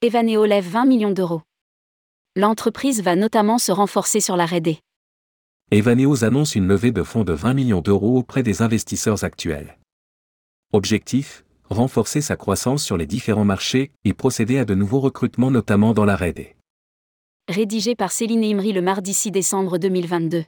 Evaneo lève 20 millions d'euros. L'entreprise va notamment se renforcer sur la R&D. Evaneos annonce une levée de fonds de 20 millions d'euros auprès des investisseurs actuels. Objectif renforcer sa croissance sur les différents marchés et procéder à de nouveaux recrutements notamment dans la R&D. Rédigé par Céline Imri le mardi 6 décembre 2022.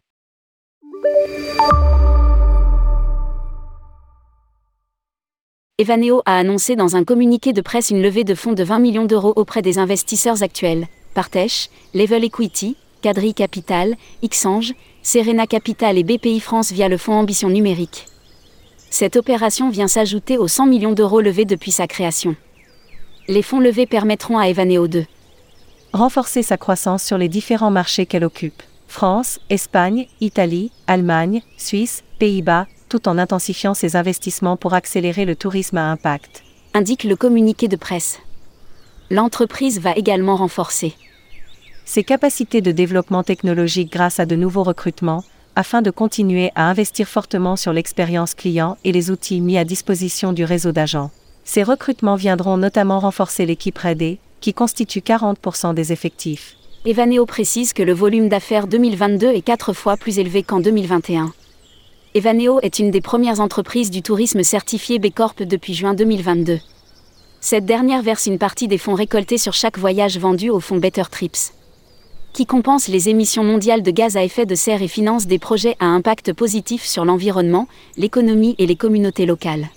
Evaneo a annoncé dans un communiqué de presse une levée de fonds de 20 millions d'euros auprès des investisseurs actuels, Partech, Level Equity, Cadry Capital, Xange, Serena Capital et BPI France via le fonds Ambition Numérique. Cette opération vient s'ajouter aux 100 millions d'euros levés depuis sa création. Les fonds levés permettront à Evaneo de renforcer sa croissance sur les différents marchés qu'elle occupe. France, Espagne, Italie, Allemagne, Suisse, Pays-Bas, tout en intensifiant ses investissements pour accélérer le tourisme à impact. Indique le communiqué de presse. L'entreprise va également renforcer ses capacités de développement technologique grâce à de nouveaux recrutements, afin de continuer à investir fortement sur l'expérience client et les outils mis à disposition du réseau d'agents. Ces recrutements viendront notamment renforcer l'équipe RD, qui constitue 40% des effectifs. Evaneo précise que le volume d'affaires 2022 est quatre fois plus élevé qu'en 2021. Evaneo est une des premières entreprises du tourisme certifié B Corp depuis juin 2022. Cette dernière verse une partie des fonds récoltés sur chaque voyage vendu au fonds Better Trips. Qui compense les émissions mondiales de gaz à effet de serre et finance des projets à impact positif sur l'environnement, l'économie et les communautés locales.